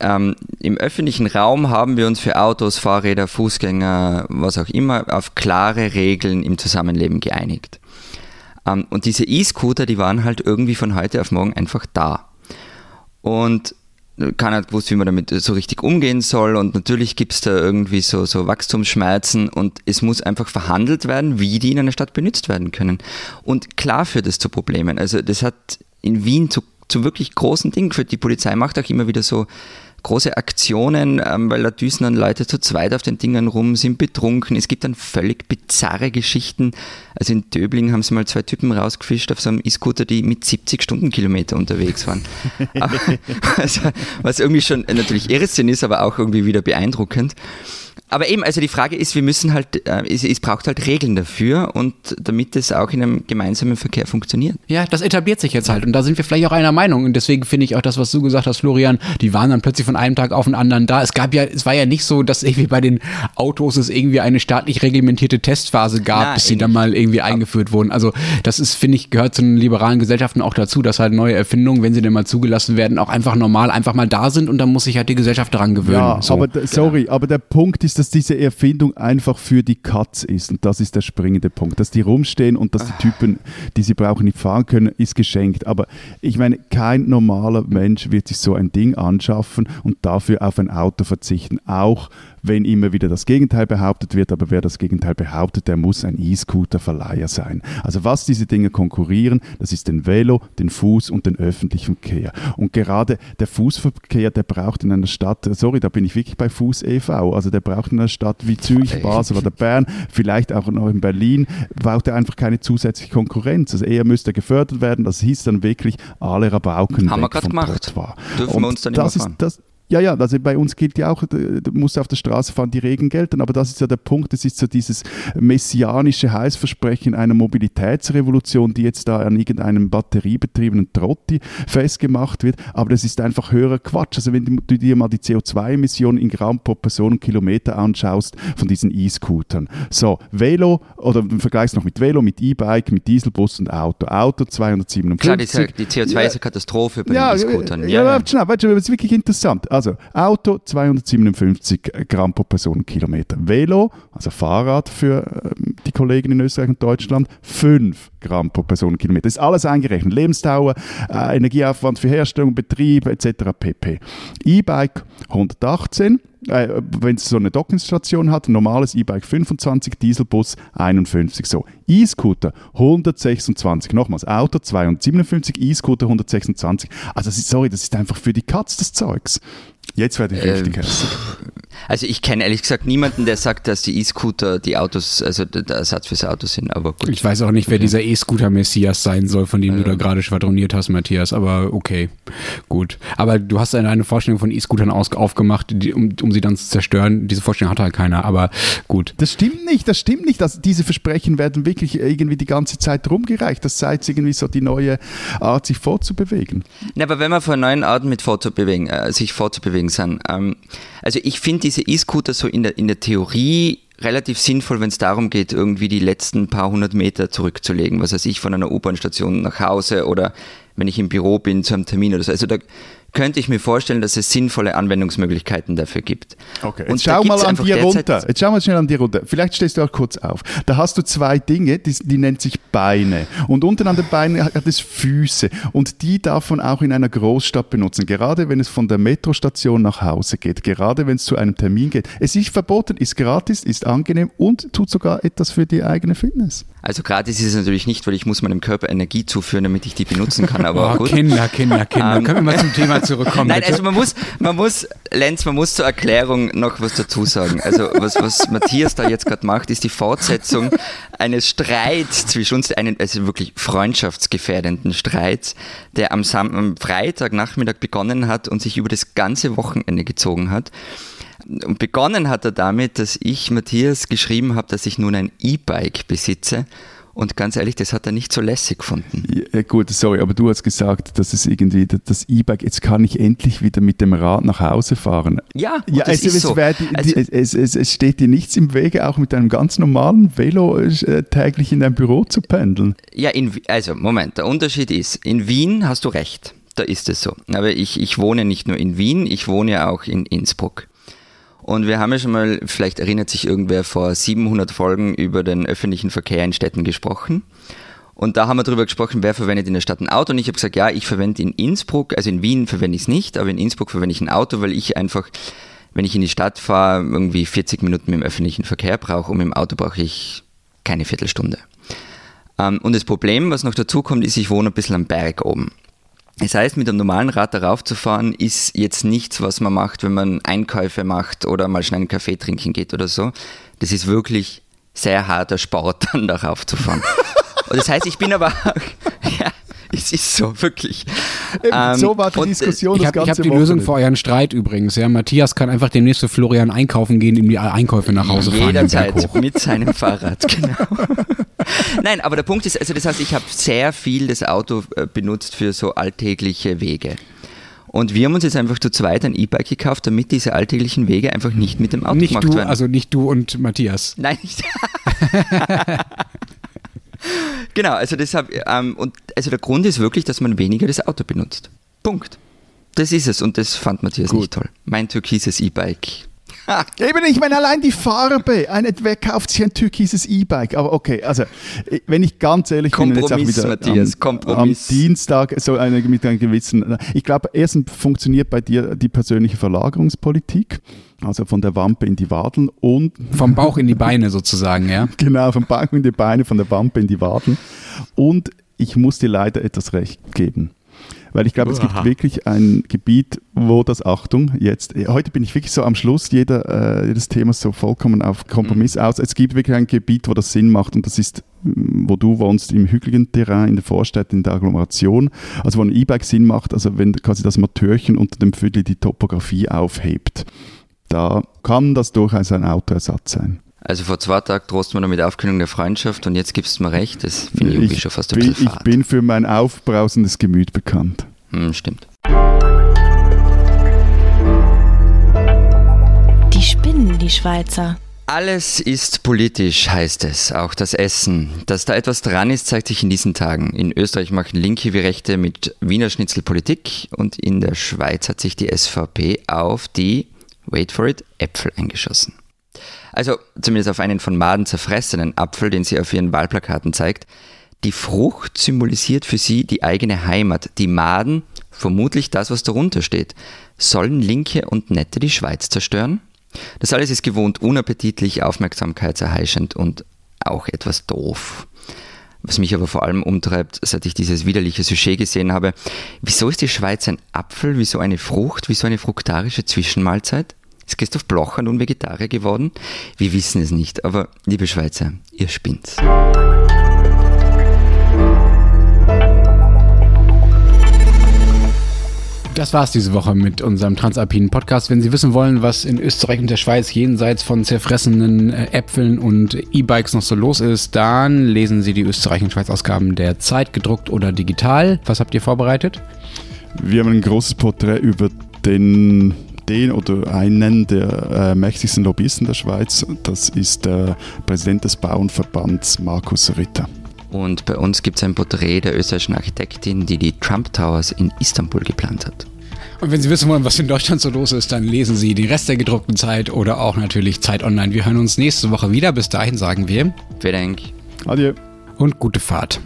[SPEAKER 1] ähm, im öffentlichen Raum haben wir uns für Autos, Fahrräder, Fußgänger, was auch immer, auf klare Regeln im Zusammenleben geeinigt. Ähm, und diese E-Scooter, die waren halt irgendwie von heute auf morgen einfach da. Und keiner hat gewusst, wie man damit so richtig umgehen soll und natürlich gibt es da irgendwie so, so Wachstumsschmerzen und es muss einfach verhandelt werden, wie die in einer Stadt benutzt werden können. Und klar führt das zu Problemen. Also das hat in Wien zu, zu wirklich großen Dingen geführt. Die Polizei macht auch immer wieder so große Aktionen, ähm, weil da düsen dann Leute zu zweit auf den Dingern rum, sind betrunken. Es gibt dann völlig bizarre Geschichten. Also in Döbling haben sie mal zwei Typen rausgefischt auf so einem E-Scooter, die mit 70 Stundenkilometer unterwegs waren. also, was irgendwie schon natürlich Irrsinn ist, aber auch irgendwie wieder beeindruckend aber eben, also die Frage ist, wir müssen halt, äh, es, es, braucht halt Regeln dafür und damit es auch in einem gemeinsamen Verkehr funktioniert.
[SPEAKER 3] Ja, das etabliert sich jetzt halt und da sind wir vielleicht auch einer Meinung und deswegen finde ich auch das, was du gesagt hast, Florian, die waren dann plötzlich von einem Tag auf den anderen da. Es gab ja, es war ja nicht so, dass irgendwie bei den Autos es irgendwie eine staatlich reglementierte Testphase gab, Nein, bis sie dann mal irgendwie eingeführt wurden. Also das ist, finde ich, gehört zu den liberalen Gesellschaften auch dazu, dass halt neue Erfindungen, wenn sie denn mal zugelassen werden, auch einfach normal einfach mal da sind und dann muss sich halt die Gesellschaft daran gewöhnen.
[SPEAKER 2] Ja, so. aber sorry, aber der Punkt ist, dass diese Erfindung einfach für die Katz ist. Und das ist der springende Punkt. Dass die rumstehen und dass die Typen, die sie brauchen, nicht fahren können, ist geschenkt. Aber ich meine, kein normaler Mensch wird sich so ein Ding anschaffen und dafür auf ein Auto verzichten. Auch wenn immer wieder das Gegenteil behauptet wird, aber wer das Gegenteil behauptet, der muss ein E-Scooter-Verleiher sein. Also was diese Dinge konkurrieren, das ist den Velo, den Fuß und den öffentlichen Verkehr. Und gerade der Fußverkehr, der braucht in einer Stadt, sorry, da bin ich wirklich bei Fuß e.V., also der braucht in einer Stadt wie Zürich, Basel oder Bern, vielleicht auch noch in Berlin, braucht er einfach keine zusätzliche Konkurrenz. Also eher müsste er gefördert werden, das hieß dann wirklich alle Rabauken
[SPEAKER 1] Haben wir gerade gemacht. Dürfen wir uns dann nicht
[SPEAKER 2] das ist, das, ja, ja, also bei uns gilt ja auch, du musst auf der Straße fahren, die Regeln gelten, aber das ist ja der Punkt, das ist so dieses messianische Heißversprechen einer Mobilitätsrevolution, die jetzt da an irgendeinem batteriebetriebenen Trotti festgemacht wird, aber das ist einfach höherer Quatsch. Also wenn du dir mal die CO2-Emissionen in Gramm pro Personenkilometer anschaust von diesen E-Scootern. So, Velo, oder im Vergleich noch mit Velo, mit E-Bike, mit Dieselbus und Auto. Auto 257.
[SPEAKER 1] Klar, die, die CO2 ja, ist eine Katastrophe bei
[SPEAKER 2] ja,
[SPEAKER 1] den E-Scootern.
[SPEAKER 2] Ja, ja, ja. Weißt du, das ist wirklich interessant. Also Auto 257 Gramm pro Personenkilometer. Velo, also Fahrrad für ähm, die Kollegen in Österreich und Deutschland, 5 Gramm pro Personenkilometer. Das ist alles eingerechnet. Lebensdauer, äh, Energieaufwand für Herstellung, Betrieb etc. pp. E-Bike 118 äh, wenn es so eine Dockingstation hat, normales E-Bike 25, Dieselbus 51. So, E-Scooter 126. Nochmals, Auto 257, E-Scooter 126. Also, sorry, das ist einfach für die Katz des Zeugs. Jetzt werde ich richtig ähm, hässlich.
[SPEAKER 1] Also ich kenne ehrlich gesagt niemanden, der sagt, dass die E-Scooter die Autos, also der Ersatz fürs Auto sind, aber gut.
[SPEAKER 3] Ich weiß auch nicht, wer dieser E-Scooter-Messias sein soll, von dem ja. du da gerade schwadroniert hast, Matthias, aber okay, gut. Aber du hast eine Vorstellung von E-Scootern aufgemacht, die, um, um sie dann zu zerstören. Diese Vorstellung hat halt keiner, aber gut.
[SPEAKER 2] Das stimmt nicht, das stimmt nicht. Also diese Versprechen werden wirklich irgendwie die ganze Zeit rumgereicht. Das sei jetzt irgendwie so die neue Art, sich fortzubewegen.
[SPEAKER 1] Ja, aber wenn man von neuen Arten mit fortzubewegen, äh, sich fortzubewegen sind, ähm, also ich finde diese E-Scooter so in der, in der Theorie relativ sinnvoll, wenn es darum geht, irgendwie die letzten paar hundert Meter zurückzulegen. Was weiß ich, von einer U-Bahn-Station nach Hause oder wenn ich im Büro bin zu einem Termin oder so. Also da könnte ich mir vorstellen, dass es sinnvolle Anwendungsmöglichkeiten dafür gibt.
[SPEAKER 2] Okay, jetzt und schau mal an dir runter. Jetzt schau mal schnell an dir runter. Vielleicht stehst du auch kurz auf. Da hast du zwei Dinge, die, die nennt sich Beine. Und unten an den Beinen hat es Füße. Und die darf man auch in einer Großstadt benutzen. Gerade wenn es von der Metrostation nach Hause geht. Gerade wenn es zu einem Termin geht. Es ist verboten, ist gratis, ist angenehm und tut sogar etwas für die eigene Fitness.
[SPEAKER 1] Also gratis ist es natürlich nicht, weil ich muss meinem Körper Energie zuführen, damit ich die benutzen kann. Aber
[SPEAKER 3] oh, gut. Kinder, Kinder, Kinder. Ähm, Können wir mal zum Thema zurückkommen?
[SPEAKER 1] Nein, bitte? also man muss, man muss, Lenz, man muss zur Erklärung noch was dazu sagen. Also was, was Matthias da jetzt gerade macht, ist die Fortsetzung eines Streits zwischen uns, einen also wirklich freundschaftsgefährdenden Streits, der am, Sam am Freitagnachmittag begonnen hat und sich über das ganze Wochenende gezogen hat. Und begonnen hat er damit, dass ich Matthias geschrieben habe, dass ich nun ein E-Bike besitze. Und ganz ehrlich, das hat er nicht so lässig gefunden.
[SPEAKER 2] Ja, gut, sorry, aber du hast gesagt, dass es irgendwie das E-Bike, jetzt kann ich endlich wieder mit dem Rad nach Hause fahren.
[SPEAKER 1] Ja,
[SPEAKER 2] ja also es, so. die, also, es, es, es, steht dir nichts im Wege, auch mit einem ganz normalen Velo äh, täglich in dein Büro zu pendeln.
[SPEAKER 1] Ja, in, also Moment, der Unterschied ist, in Wien hast du recht, da ist es so. Aber ich, ich wohne nicht nur in Wien, ich wohne auch in Innsbruck. Und wir haben ja schon mal, vielleicht erinnert sich irgendwer, vor 700 Folgen über den öffentlichen Verkehr in Städten gesprochen. Und da haben wir darüber gesprochen, wer verwendet in der Stadt ein Auto. Und ich habe gesagt, ja, ich verwende in Innsbruck, also in Wien verwende ich es nicht, aber in Innsbruck verwende ich ein Auto, weil ich einfach, wenn ich in die Stadt fahre, irgendwie 40 Minuten mit dem öffentlichen Verkehr brauche und dem Auto brauche ich keine Viertelstunde. Ähm, und das Problem, was noch dazu kommt, ist, ich wohne ein bisschen am Berg oben. Das heißt, mit einem normalen Rad darauf zu fahren, ist jetzt nichts, was man macht, wenn man Einkäufe macht oder mal schnell einen Kaffee trinken geht oder so. Das ist wirklich sehr harter Sport, dann darauf zu fahren. Und das heißt, ich bin aber auch, ja, es ist so, wirklich.
[SPEAKER 2] Ähm, so war die und, Diskussion.
[SPEAKER 3] Ich habe hab die Lösung für euren Streit übrigens. Ja, Matthias kann einfach demnächst für Florian einkaufen gehen, ihm die Einkäufe nach Hause fahren.
[SPEAKER 1] Jederzeit mit seinem Fahrrad, genau. Nein, aber der Punkt ist, also das heißt, ich habe sehr viel das Auto äh, benutzt für so alltägliche Wege. Und wir haben uns jetzt einfach zu zweit ein E-Bike gekauft, damit diese alltäglichen Wege einfach nicht mit dem Auto
[SPEAKER 3] nicht
[SPEAKER 1] gemacht
[SPEAKER 3] du,
[SPEAKER 1] werden.
[SPEAKER 3] Also nicht du und Matthias.
[SPEAKER 1] Nein, nicht. genau, also deshalb, ähm, und also der Grund ist wirklich, dass man weniger das Auto benutzt. Punkt. Das ist es und das fand Matthias Gut. nicht toll. Mein türkises E-Bike
[SPEAKER 2] Eben, ich meine, allein die Farbe. Ein, wer kauft sich ein türkises E-Bike? Aber okay, also, wenn ich ganz ehrlich
[SPEAKER 1] Kompromiss, bin, jetzt auch wieder Matthias,
[SPEAKER 2] am,
[SPEAKER 1] Kompromiss.
[SPEAKER 2] am Dienstag so eine, mit einem gewissen. Ich glaube, erstens funktioniert bei dir die persönliche Verlagerungspolitik. Also von der Wampe in die Wadeln und.
[SPEAKER 3] Vom Bauch in die Beine sozusagen, ja?
[SPEAKER 2] genau, vom Bauch in die Beine, von der Wampe in die Wadeln. Und ich muss dir leider etwas recht geben. Weil ich glaube, es gibt wirklich ein Gebiet, wo das, Achtung, jetzt, heute bin ich wirklich so am Schluss jeder, äh, jedes Themas so vollkommen auf Kompromiss mhm. aus. Es gibt wirklich ein Gebiet, wo das Sinn macht und das ist, mm, wo du wohnst, im hügeligen Terrain, in der Vorstadt, in der Agglomeration. Also wo ein E-Bike Sinn macht, also wenn quasi das Matörchen unter dem Viertel die Topografie aufhebt. Da kann das durchaus ein Autoersatz sein.
[SPEAKER 1] Also vor zwei Tagen trost man damit Aufkündigung der Freundschaft und jetzt gibst du mir recht, das finde ich irgendwie schon fast ein
[SPEAKER 2] bin,
[SPEAKER 1] bisschen
[SPEAKER 2] fad. Ich bin für mein aufbrausendes Gemüt bekannt.
[SPEAKER 1] Hm, stimmt.
[SPEAKER 4] Die spinnen, die Schweizer.
[SPEAKER 1] Alles ist politisch, heißt es, auch das Essen. Dass da etwas dran ist, zeigt sich in diesen Tagen. In Österreich machen Linke wie Rechte mit Wiener Schnitzel Politik und in der Schweiz hat sich die SVP auf die, wait for it, Äpfel eingeschossen. Also zumindest auf einen von Maden zerfressenen Apfel, den sie auf ihren Wahlplakaten zeigt. Die Frucht symbolisiert für sie die eigene Heimat. Die Maden, vermutlich das, was darunter steht. Sollen Linke und Nette die Schweiz zerstören? Das alles ist gewohnt unappetitlich, aufmerksamkeitserheischend und auch etwas doof. Was mich aber vor allem umtreibt, seit ich dieses widerliche Sujet gesehen habe, wieso ist die Schweiz ein Apfel, wieso eine Frucht, wieso eine fruktarische Zwischenmahlzeit? Ist Christoph Blocher nun Vegetarier geworden? Wir wissen es nicht, aber liebe Schweizer, ihr spinnt's.
[SPEAKER 3] Das war's diese Woche mit unserem Transalpinen Podcast. Wenn Sie wissen wollen, was in Österreich und der Schweiz jenseits von zerfressenen äh, Äpfeln und E-Bikes noch so los ist, dann lesen Sie die Österreich- und Schweiz-Ausgaben der Zeit, gedruckt oder digital. Was habt ihr vorbereitet?
[SPEAKER 2] Wir haben ein großes Porträt über den den oder einen der äh, mächtigsten Lobbyisten der Schweiz. Das ist der Präsident des Bauernverbands, Markus Ritter.
[SPEAKER 1] Und bei uns gibt es ein Porträt der österreichischen Architektin, die die Trump Towers in Istanbul geplant hat.
[SPEAKER 3] Und wenn Sie wissen wollen, was in Deutschland so los ist, dann lesen Sie den Rest der gedruckten Zeit oder auch natürlich Zeit Online. Wir hören uns nächste Woche wieder. Bis dahin sagen wir.
[SPEAKER 1] Vielen Dank.
[SPEAKER 2] Adieu.
[SPEAKER 3] Und gute Fahrt.